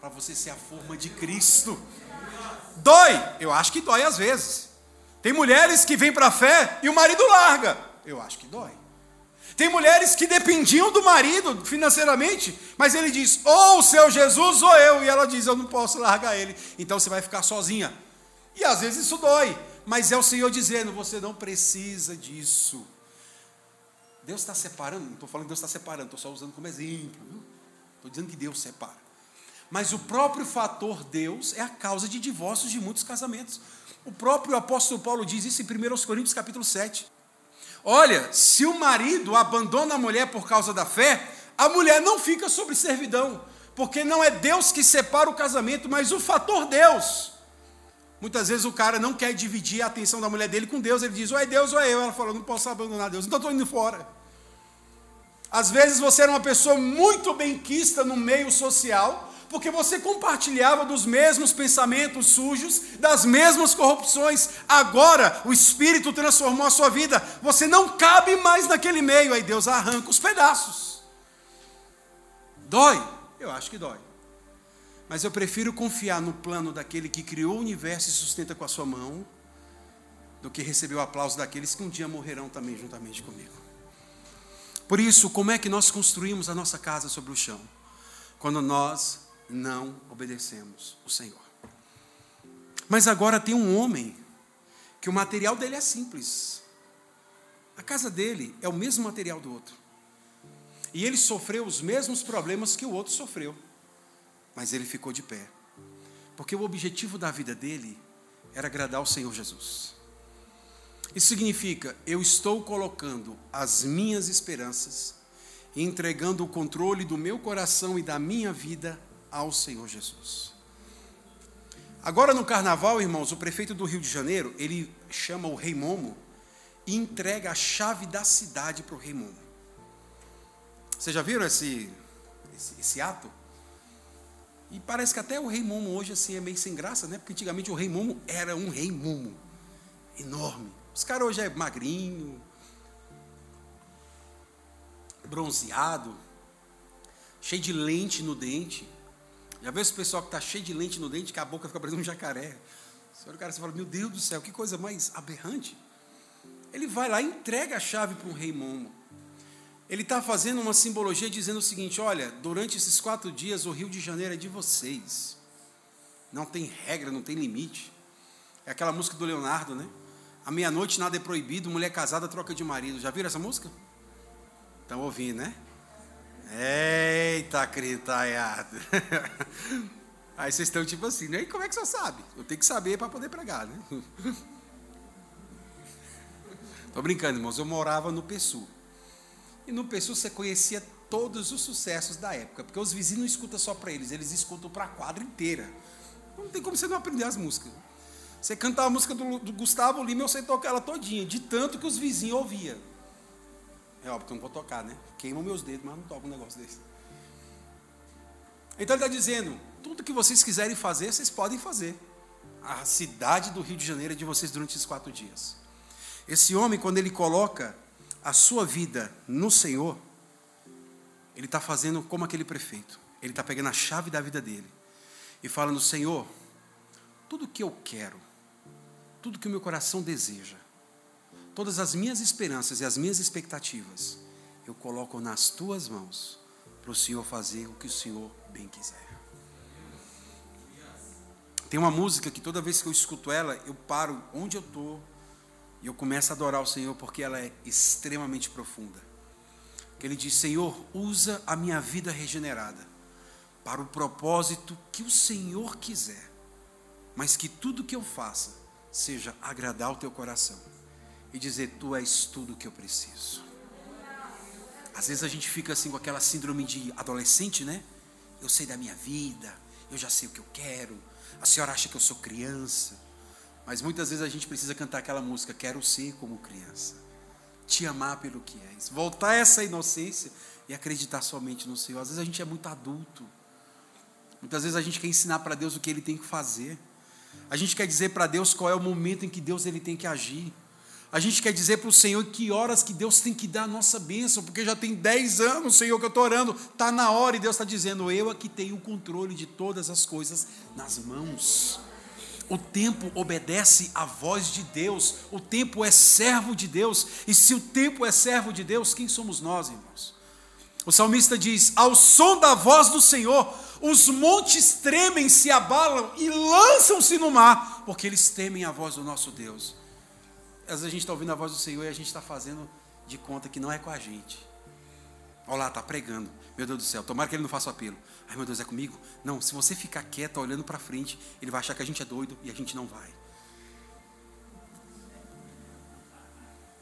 para você ser a forma de Cristo. Dói? Eu acho que dói às vezes. Tem mulheres que vêm para a fé e o marido larga. Eu acho que dói. Tem mulheres que dependiam do marido financeiramente, mas ele diz: ou o seu Jesus ou eu. E ela diz: eu não posso largar ele. Então você vai ficar sozinha. E às vezes isso dói, mas é o Senhor dizendo: você não precisa disso. Deus está separando, não estou falando que Deus está separando, estou só usando como exemplo. Estou dizendo que Deus separa. Mas o próprio fator Deus é a causa de divórcios de muitos casamentos. O próprio apóstolo Paulo diz isso em 1 Coríntios capítulo 7. Olha, se o marido abandona a mulher por causa da fé, a mulher não fica sob servidão, porque não é Deus que separa o casamento, mas o fator Deus. Muitas vezes o cara não quer dividir a atenção da mulher dele com Deus, ele diz, ou é Deus ou é eu. Ela fala, não posso abandonar Deus, então estou indo fora. Às vezes você era uma pessoa muito benquista no meio social, porque você compartilhava dos mesmos pensamentos sujos, das mesmas corrupções. Agora o Espírito transformou a sua vida. Você não cabe mais naquele meio. Aí Deus arranca os pedaços. Dói? Eu acho que dói. Mas eu prefiro confiar no plano daquele que criou o universo e sustenta com a sua mão, do que receber o aplauso daqueles que um dia morrerão também juntamente comigo. Por isso, como é que nós construímos a nossa casa sobre o chão? Quando nós não obedecemos o Senhor. Mas agora tem um homem que o material dele é simples. A casa dele é o mesmo material do outro. E ele sofreu os mesmos problemas que o outro sofreu. Mas ele ficou de pé. Porque o objetivo da vida dele era agradar ao Senhor Jesus. Isso significa, eu estou colocando as minhas esperanças entregando o controle do meu coração e da minha vida ao Senhor Jesus. Agora no carnaval, irmãos, o prefeito do Rio de Janeiro, ele chama o rei Momo e entrega a chave da cidade para o rei Momo. Vocês já viram esse, esse, esse, ato? E parece que até o rei Momo hoje assim é meio sem graça, né? Porque antigamente o rei Momo era um rei Momo enorme. Os caras hoje é magrinho, bronzeado, cheio de lente no dente. Já vê esse pessoal que está cheio de lente no dente, que a boca fica parecendo um jacaré. Você olha o cara e fala, meu Deus do céu, que coisa mais aberrante. Ele vai lá e entrega a chave para um rei Momo. Ele está fazendo uma simbologia dizendo o seguinte: olha, durante esses quatro dias o Rio de Janeiro é de vocês. Não tem regra, não tem limite. É aquela música do Leonardo, né? À meia-noite nada é proibido, mulher casada troca de marido. Já viram essa música? Estão ouvindo, né? Eita, critaiado. *laughs* Aí vocês estão tipo assim, né? Como é que você sabe? Eu tenho que saber para poder pregar, né? *laughs* Tô brincando, irmãos. Eu morava no Pessu. E no Pessu você conhecia todos os sucessos da época, porque os vizinhos não escutam só para eles, eles escutam para a quadra inteira. Não tem como você não aprender as músicas. Você cantava a música do, do Gustavo Lima, eu sei tocar ela todinha, de tanto que os vizinhos ouviam. É óbvio que eu não vou tocar, né? Queimam meus dedos, mas não toco um negócio desse. Então ele está dizendo: tudo que vocês quiserem fazer, vocês podem fazer. A cidade do Rio de Janeiro é de vocês durante esses quatro dias. Esse homem, quando ele coloca a sua vida no Senhor, ele está fazendo como aquele prefeito. Ele está pegando a chave da vida dele e falando: Senhor, tudo que eu quero, tudo que o meu coração deseja, todas as minhas esperanças e as minhas expectativas, eu coloco nas tuas mãos para o Senhor fazer o que o Senhor bem quiser. Tem uma música que toda vez que eu escuto ela, eu paro onde eu estou e eu começo a adorar o Senhor porque ela é extremamente profunda. Ele diz: Senhor, usa a minha vida regenerada para o propósito que o Senhor quiser, mas que tudo que eu faça seja agradar o teu coração e dizer: Tu és tudo o que eu preciso. Às vezes a gente fica assim com aquela síndrome de adolescente, né? Eu sei da minha vida, eu já sei o que eu quero. A senhora acha que eu sou criança. Mas muitas vezes a gente precisa cantar aquela música, quero ser como criança. Te amar pelo que és. Voltar essa inocência e acreditar somente no Senhor. Às vezes a gente é muito adulto. Muitas vezes a gente quer ensinar para Deus o que ele tem que fazer. A gente quer dizer para Deus qual é o momento em que Deus ele tem que agir. A gente quer dizer para o Senhor que horas que Deus tem que dar a nossa bênção, porque já tem 10 anos, Senhor, que eu estou orando, está na hora, e Deus está dizendo, eu aqui tenho o controle de todas as coisas nas mãos. O tempo obedece à voz de Deus, o tempo é servo de Deus, e se o tempo é servo de Deus, quem somos nós, irmãos? O salmista diz: Ao som da voz do Senhor, os montes tremem, se abalam e lançam-se no mar, porque eles temem a voz do nosso Deus às vezes a gente está ouvindo a voz do Senhor e a gente está fazendo de conta que não é com a gente. Olha lá, está pregando. Meu Deus do céu, tomara que ele não faça apelo. Ai meu Deus, é comigo? Não, se você ficar quieto, olhando para frente, ele vai achar que a gente é doido e a gente não vai.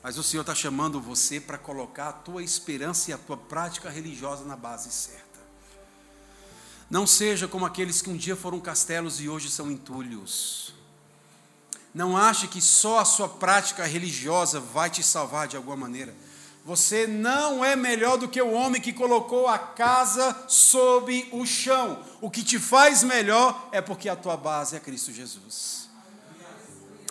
Mas o Senhor está chamando você para colocar a tua esperança e a tua prática religiosa na base certa. Não seja como aqueles que um dia foram castelos e hoje são entulhos. Não ache que só a sua prática religiosa vai te salvar de alguma maneira. Você não é melhor do que o homem que colocou a casa sob o chão. O que te faz melhor é porque a tua base é Cristo Jesus.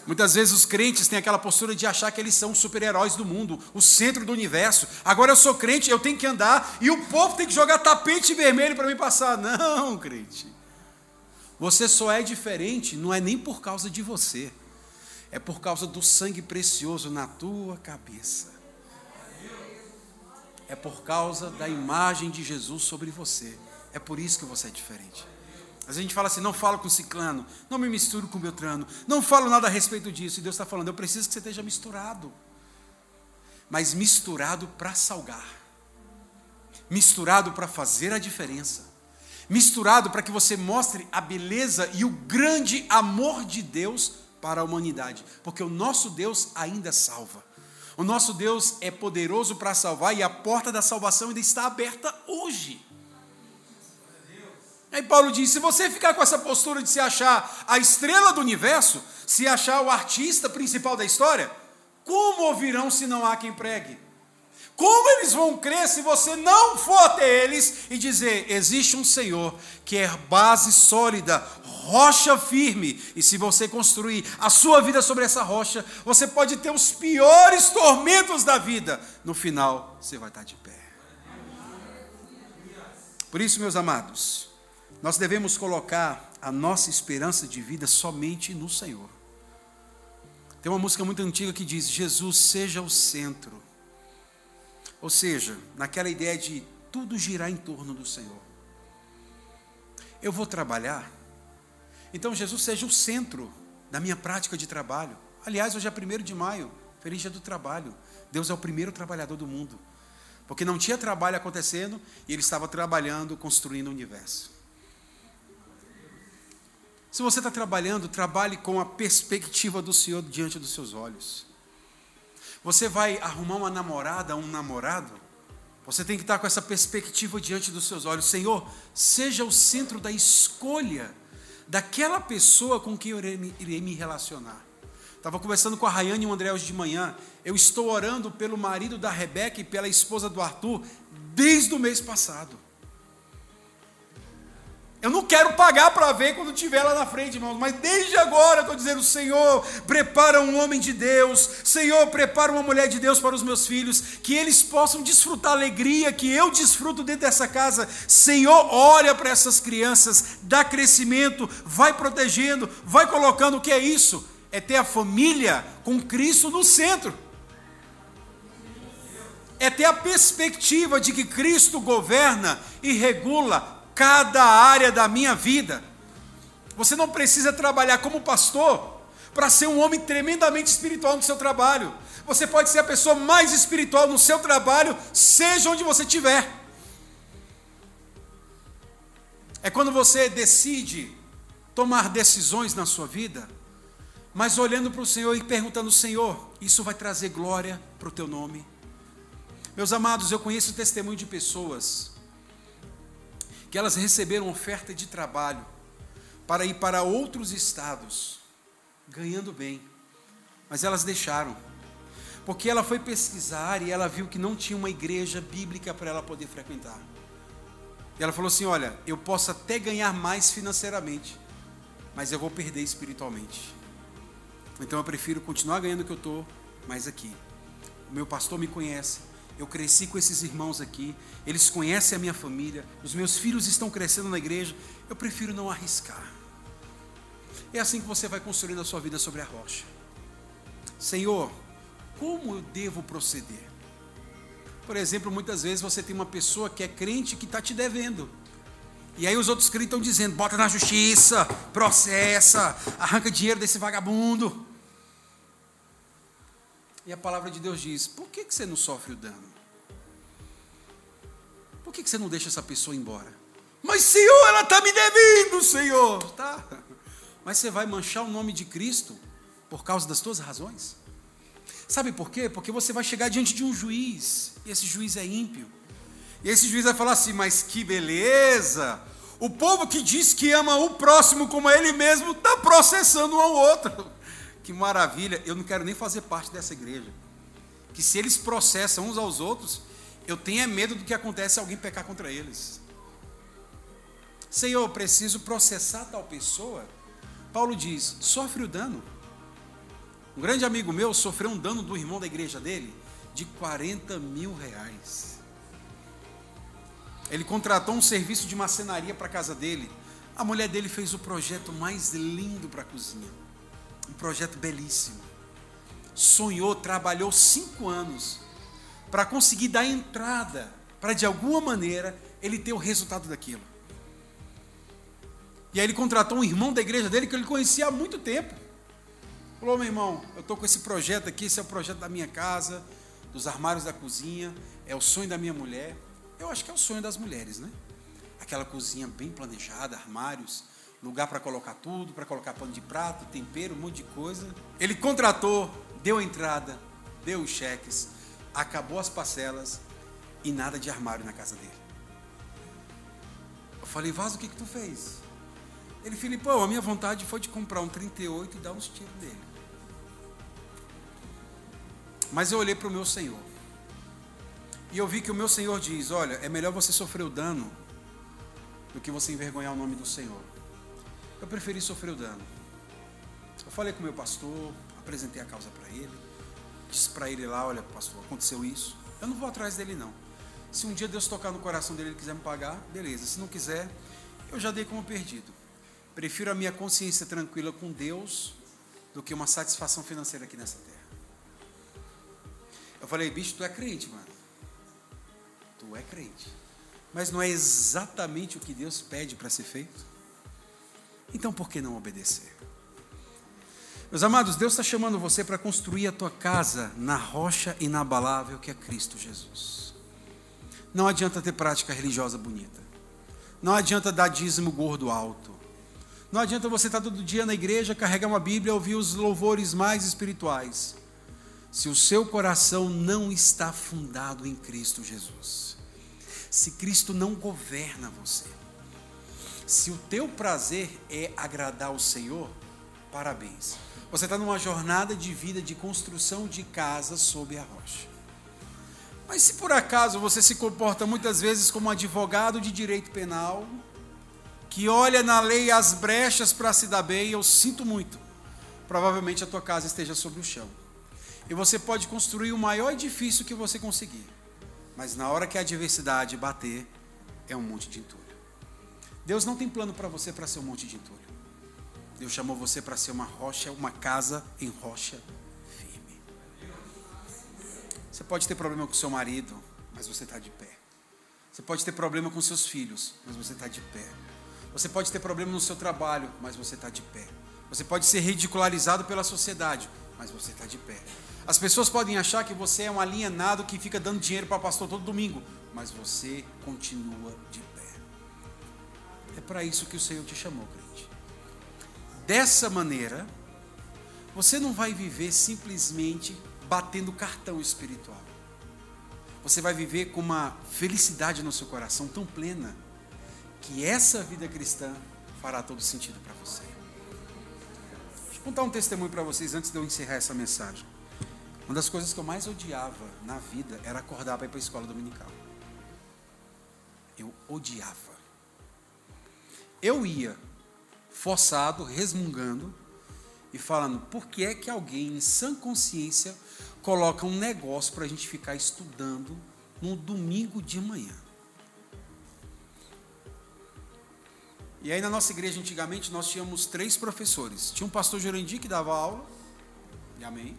Muitas vezes os crentes têm aquela postura de achar que eles são os super-heróis do mundo, o centro do universo. Agora eu sou crente, eu tenho que andar e o povo tem que jogar tapete vermelho para me passar. Não, crente. Você só é diferente, não é nem por causa de você é por causa do sangue precioso na tua cabeça. É por causa da imagem de Jesus sobre você. É por isso que você é diferente. Às vezes a gente fala assim: não falo com ciclano, não me misturo com Beltrano, não falo nada a respeito disso. E Deus está falando: eu preciso que você esteja misturado. Mas misturado para salgar, misturado para fazer a diferença, misturado para que você mostre a beleza e o grande amor de Deus para a humanidade, porque o nosso Deus ainda salva. O nosso Deus é poderoso para salvar e a porta da salvação ainda está aberta hoje. Aí Paulo diz: se você ficar com essa postura de se achar a estrela do universo, se achar o artista principal da história, como ouvirão se não há quem pregue? Como eles vão crer se você não for até eles e dizer: existe um Senhor que é base sólida, rocha firme, e se você construir a sua vida sobre essa rocha, você pode ter os piores tormentos da vida, no final você vai estar de pé. Por isso, meus amados, nós devemos colocar a nossa esperança de vida somente no Senhor. Tem uma música muito antiga que diz: Jesus seja o centro ou seja, naquela ideia de tudo girar em torno do Senhor. Eu vou trabalhar, então Jesus seja o centro da minha prática de trabalho. Aliás, hoje é 1 de maio, feliz dia do trabalho. Deus é o primeiro trabalhador do mundo. Porque não tinha trabalho acontecendo e ele estava trabalhando, construindo o universo. Se você está trabalhando, trabalhe com a perspectiva do Senhor diante dos seus olhos. Você vai arrumar uma namorada, um namorado, você tem que estar com essa perspectiva diante dos seus olhos. Senhor, seja o centro da escolha daquela pessoa com quem eu irei me relacionar. Estava conversando com a Rayane e o André hoje de manhã. Eu estou orando pelo marido da Rebeca e pela esposa do Arthur desde o mês passado. Eu não quero pagar para ver quando estiver lá na frente, irmãos, mas desde agora eu estou dizendo: Senhor, prepara um homem de Deus, Senhor, prepara uma mulher de Deus para os meus filhos, que eles possam desfrutar a alegria que eu desfruto dentro dessa casa. Senhor, olha para essas crianças, dá crescimento, vai protegendo, vai colocando o que é isso? É ter a família com Cristo no centro. É ter a perspectiva de que Cristo governa e regula cada área da minha vida. Você não precisa trabalhar como pastor para ser um homem tremendamente espiritual no seu trabalho. Você pode ser a pessoa mais espiritual no seu trabalho, seja onde você estiver. É quando você decide tomar decisões na sua vida, mas olhando para o Senhor e perguntando: Senhor, isso vai trazer glória para o teu nome? Meus amados, eu conheço testemunho de pessoas que elas receberam oferta de trabalho para ir para outros estados, ganhando bem, mas elas deixaram, porque ela foi pesquisar e ela viu que não tinha uma igreja bíblica para ela poder frequentar. E ela falou assim: Olha, eu posso até ganhar mais financeiramente, mas eu vou perder espiritualmente. Então eu prefiro continuar ganhando o que eu estou, mas aqui. O meu pastor me conhece, eu cresci com esses irmãos aqui, eles conhecem a minha família, os meus filhos estão crescendo na igreja, eu prefiro não arriscar. É assim que você vai construindo a sua vida sobre a rocha. Senhor, como eu devo proceder? Por exemplo, muitas vezes você tem uma pessoa que é crente que está te devendo. E aí os outros crentes estão dizendo: bota na justiça, processa, arranca dinheiro desse vagabundo. E a palavra de Deus diz: por que, que você não sofre o dano? Por que, você não deixa essa pessoa embora? Mas, Senhor, ela está me devendo, Senhor. Tá. *laughs* Mas você vai manchar o nome de Cristo por causa das suas razões? Sabe por quê? Porque você vai chegar diante de um juiz, e esse juiz é ímpio. E esse juiz vai falar assim: Mas que beleza! O povo que diz que ama o próximo como a ele mesmo está processando um ao outro *laughs* que maravilha, eu não quero nem fazer parte dessa igreja. Que se eles processam uns aos outros, eu tenho é medo do que acontece se alguém pecar contra eles. Senhor, eu preciso processar tal pessoa. Paulo diz: sofre o dano. Um grande amigo meu sofreu um dano do irmão da igreja dele de 40 mil reais. Ele contratou um serviço de macenaria para a casa dele. A mulher dele fez o projeto mais lindo para a cozinha um projeto belíssimo. Sonhou, trabalhou cinco anos para conseguir dar entrada, para de alguma maneira ele ter o resultado daquilo. E aí ele contratou um irmão da igreja dele que ele conhecia há muito tempo. Falou, meu irmão, eu estou com esse projeto aqui, esse é o projeto da minha casa, dos armários da cozinha, é o sonho da minha mulher. Eu acho que é o sonho das mulheres, né? Aquela cozinha bem planejada, armários, lugar para colocar tudo, para colocar pano de prato, tempero, um monte de coisa. Ele contratou, deu a entrada, deu os cheques, acabou as parcelas e nada de armário na casa dele. Eu falei, Vaso, o que, que tu fez? Ele, Filipão, a minha vontade foi de comprar um 38 e dar uns tiros nele. Mas eu olhei para o meu Senhor. E eu vi que o meu Senhor diz: Olha, é melhor você sofrer o dano do que você envergonhar o nome do Senhor. Eu preferi sofrer o dano. Eu falei com o meu pastor, apresentei a causa para ele, disse para ele lá, olha, pastor, aconteceu isso. Eu não vou atrás dele não. Se um dia Deus tocar no coração dele e quiser me pagar, beleza. Se não quiser, eu já dei como perdido. Prefiro a minha consciência tranquila com Deus do que uma satisfação financeira aqui nessa terra. Eu falei, bicho, tu é crente, mano. Tu é crente. Mas não é exatamente o que Deus pede para ser feito? Então por que não obedecer? Meus amados, Deus está chamando você para construir a tua casa na rocha inabalável que é Cristo Jesus. Não adianta ter prática religiosa bonita. Não adianta dar dízimo gordo alto. Não adianta você estar todo dia na igreja, carregar uma Bíblia, ouvir os louvores mais espirituais. Se o seu coração não está fundado em Cristo Jesus. Se Cristo não governa você se o teu prazer é agradar o Senhor, parabéns. Você está numa jornada de vida de construção de casa sob a rocha. Mas se por acaso você se comporta muitas vezes como advogado de direito penal, que olha na lei as brechas para se dar bem, eu sinto muito. Provavelmente a tua casa esteja sobre o chão. E você pode construir o maior edifício que você conseguir. Mas na hora que a adversidade bater, é um monte de entulho. Deus não tem plano para você para ser um monte de entulho. Deus chamou você para ser uma rocha, uma casa em rocha firme. Você pode ter problema com seu marido, mas você está de pé. Você pode ter problema com seus filhos, mas você está de pé. Você pode ter problema no seu trabalho, mas você está de pé. Você pode ser ridicularizado pela sociedade, mas você está de pé. As pessoas podem achar que você é um alienado que fica dando dinheiro para pastor todo domingo, mas você continua de pé. É para isso que o Senhor te chamou, crente. Dessa maneira, você não vai viver simplesmente batendo cartão espiritual. Você vai viver com uma felicidade no seu coração tão plena que essa vida cristã fará todo sentido para você. Deixa eu contar um testemunho para vocês antes de eu encerrar essa mensagem. Uma das coisas que eu mais odiava na vida era acordar para ir para a escola dominical. Eu odiava. Eu ia forçado, resmungando e falando: por que é que alguém em sã consciência coloca um negócio para a gente ficar estudando no domingo de manhã? E aí na nossa igreja antigamente nós tínhamos três professores. Tinha um pastor Jurandir que dava aula. E amém.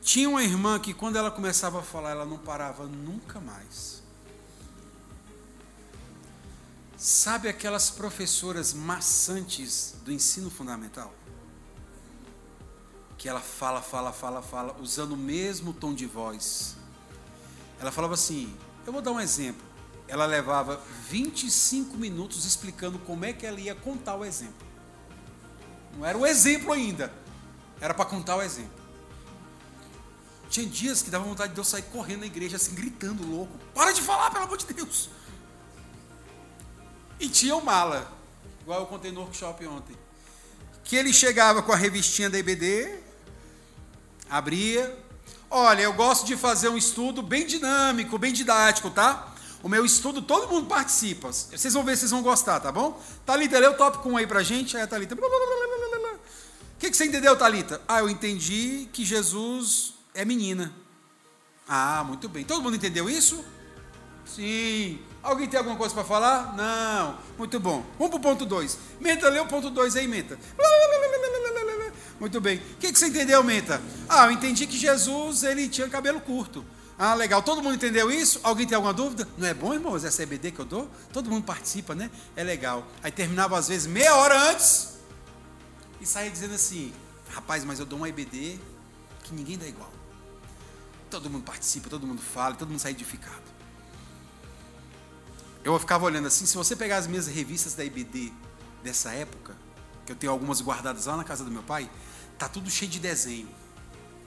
Tinha uma irmã que quando ela começava a falar, ela não parava nunca mais. Sabe aquelas professoras maçantes do ensino fundamental? Que ela fala, fala, fala, fala, usando o mesmo tom de voz. Ela falava assim: Eu vou dar um exemplo ela levava 25 minutos explicando como é que ela ia contar o exemplo. Não era o exemplo ainda, era para contar o exemplo. Tinha dias que dava vontade de eu sair correndo na igreja, assim, gritando louco: Para de falar, pelo amor de Deus! E tinha o mala, igual eu contei no workshop ontem, que ele chegava com a revistinha da IBD, abria. Olha, eu gosto de fazer um estudo bem dinâmico, bem didático, tá? O meu estudo, todo mundo participa. Vocês vão ver se vocês vão gostar, tá bom? Thalita, lê o tópico 1 aí pra gente. Aí a Thalita. O que, que você entendeu, Thalita? Ah, eu entendi que Jesus é menina. Ah, muito bem. Todo mundo entendeu isso? Sim. Alguém tem alguma coisa para falar? Não. Muito bom. Vamos para o ponto 2. Menta, lê o ponto 2 aí, Menta. Muito bem. O que, que você entendeu, Menta? Ah, eu entendi que Jesus ele tinha cabelo curto. Ah, legal. Todo mundo entendeu isso? Alguém tem alguma dúvida? Não é bom, irmãos, essa EBD que eu dou? Todo mundo participa, né? É legal. Aí terminava às vezes meia hora antes e saía dizendo assim: rapaz, mas eu dou uma EBD que ninguém dá igual. Todo mundo participa, todo mundo fala, todo mundo sai edificado. Eu ficava olhando assim, se você pegar as minhas revistas da IBD dessa época, que eu tenho algumas guardadas lá na casa do meu pai, tá tudo cheio de desenho,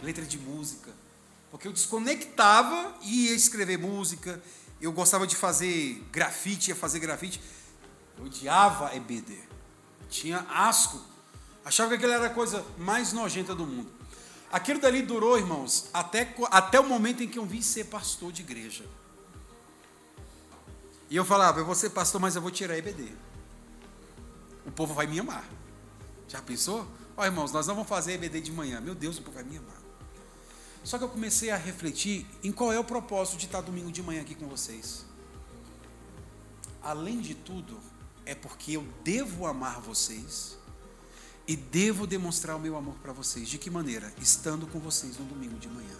letra de música, porque eu desconectava e ia escrever música. Eu gostava de fazer grafite, ia fazer grafite. Eu odiava EBD. Tinha asco. Achava que aquilo era a coisa mais nojenta do mundo. Aquilo dali durou, irmãos, até, até o momento em que eu vim ser pastor de igreja. E eu falava, eu vou ser pastor, mas eu vou tirar EBD. O povo vai me amar. Já pensou? Ó, irmãos, nós não vamos fazer EBD de manhã. Meu Deus, o povo vai me amar. Só que eu comecei a refletir em qual é o propósito de estar domingo de manhã aqui com vocês. Além de tudo, é porque eu devo amar vocês e devo demonstrar o meu amor para vocês. De que maneira? Estando com vocês no domingo de manhã.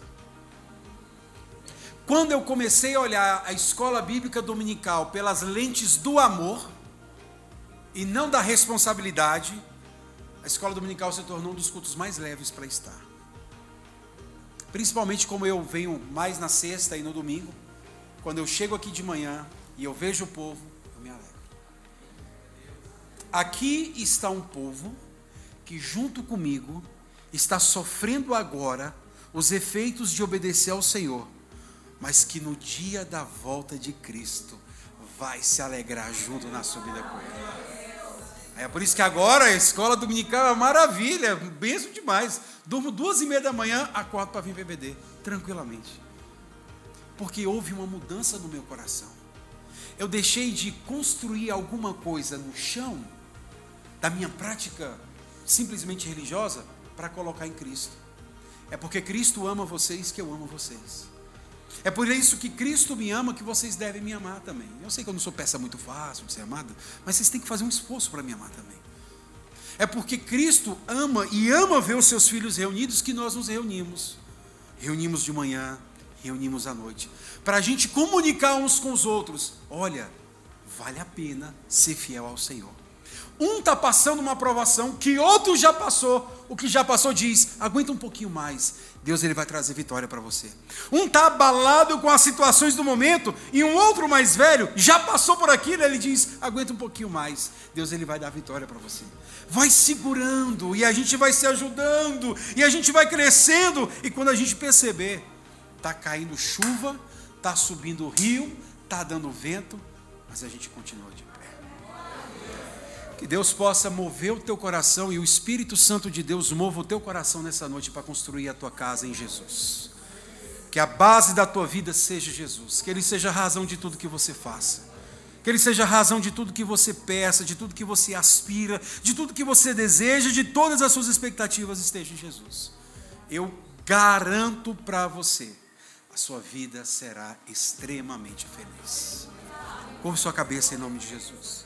Quando eu comecei a olhar a escola bíblica dominical pelas lentes do amor e não da responsabilidade, a escola dominical se tornou um dos cultos mais leves para estar. Principalmente como eu venho mais na sexta e no domingo, quando eu chego aqui de manhã e eu vejo o povo, eu me alegro. Aqui está um povo que, junto comigo, está sofrendo agora os efeitos de obedecer ao Senhor, mas que no dia da volta de Cristo vai se alegrar junto na subida com Ele. É por isso que agora a escola dominical é uma maravilha, benção demais. Durmo duas e meia da manhã, acordo para vir PBD, tranquilamente. Porque houve uma mudança no meu coração. Eu deixei de construir alguma coisa no chão da minha prática simplesmente religiosa para colocar em Cristo. É porque Cristo ama vocês que eu amo vocês. É por isso que Cristo me ama que vocês devem me amar também. Eu sei que eu não sou peça muito fácil de ser amada, mas vocês têm que fazer um esforço para me amar também. É porque Cristo ama e ama ver os seus filhos reunidos que nós nos reunimos. Reunimos de manhã, reunimos à noite. Para a gente comunicar uns com os outros. Olha, vale a pena ser fiel ao Senhor. Um está passando uma aprovação que outro já passou. O que já passou diz: aguenta um pouquinho mais. Deus ele vai trazer vitória para você. Um está abalado com as situações do momento e um outro mais velho já passou por aquilo. Ele diz: aguenta um pouquinho mais. Deus ele vai dar vitória para você. Vai segurando e a gente vai se ajudando e a gente vai crescendo e quando a gente perceber, tá caindo chuva, tá subindo rio, tá dando vento, mas a gente continua que Deus possa mover o teu coração e o Espírito Santo de Deus mova o teu coração nessa noite para construir a tua casa em Jesus. Que a base da tua vida seja Jesus, que Ele seja a razão de tudo que você faça. Que Ele seja a razão de tudo que você peça, de tudo que você aspira, de tudo que você deseja, de todas as suas expectativas esteja em Jesus. Eu garanto para você, a sua vida será extremamente feliz. Curve sua cabeça em nome de Jesus.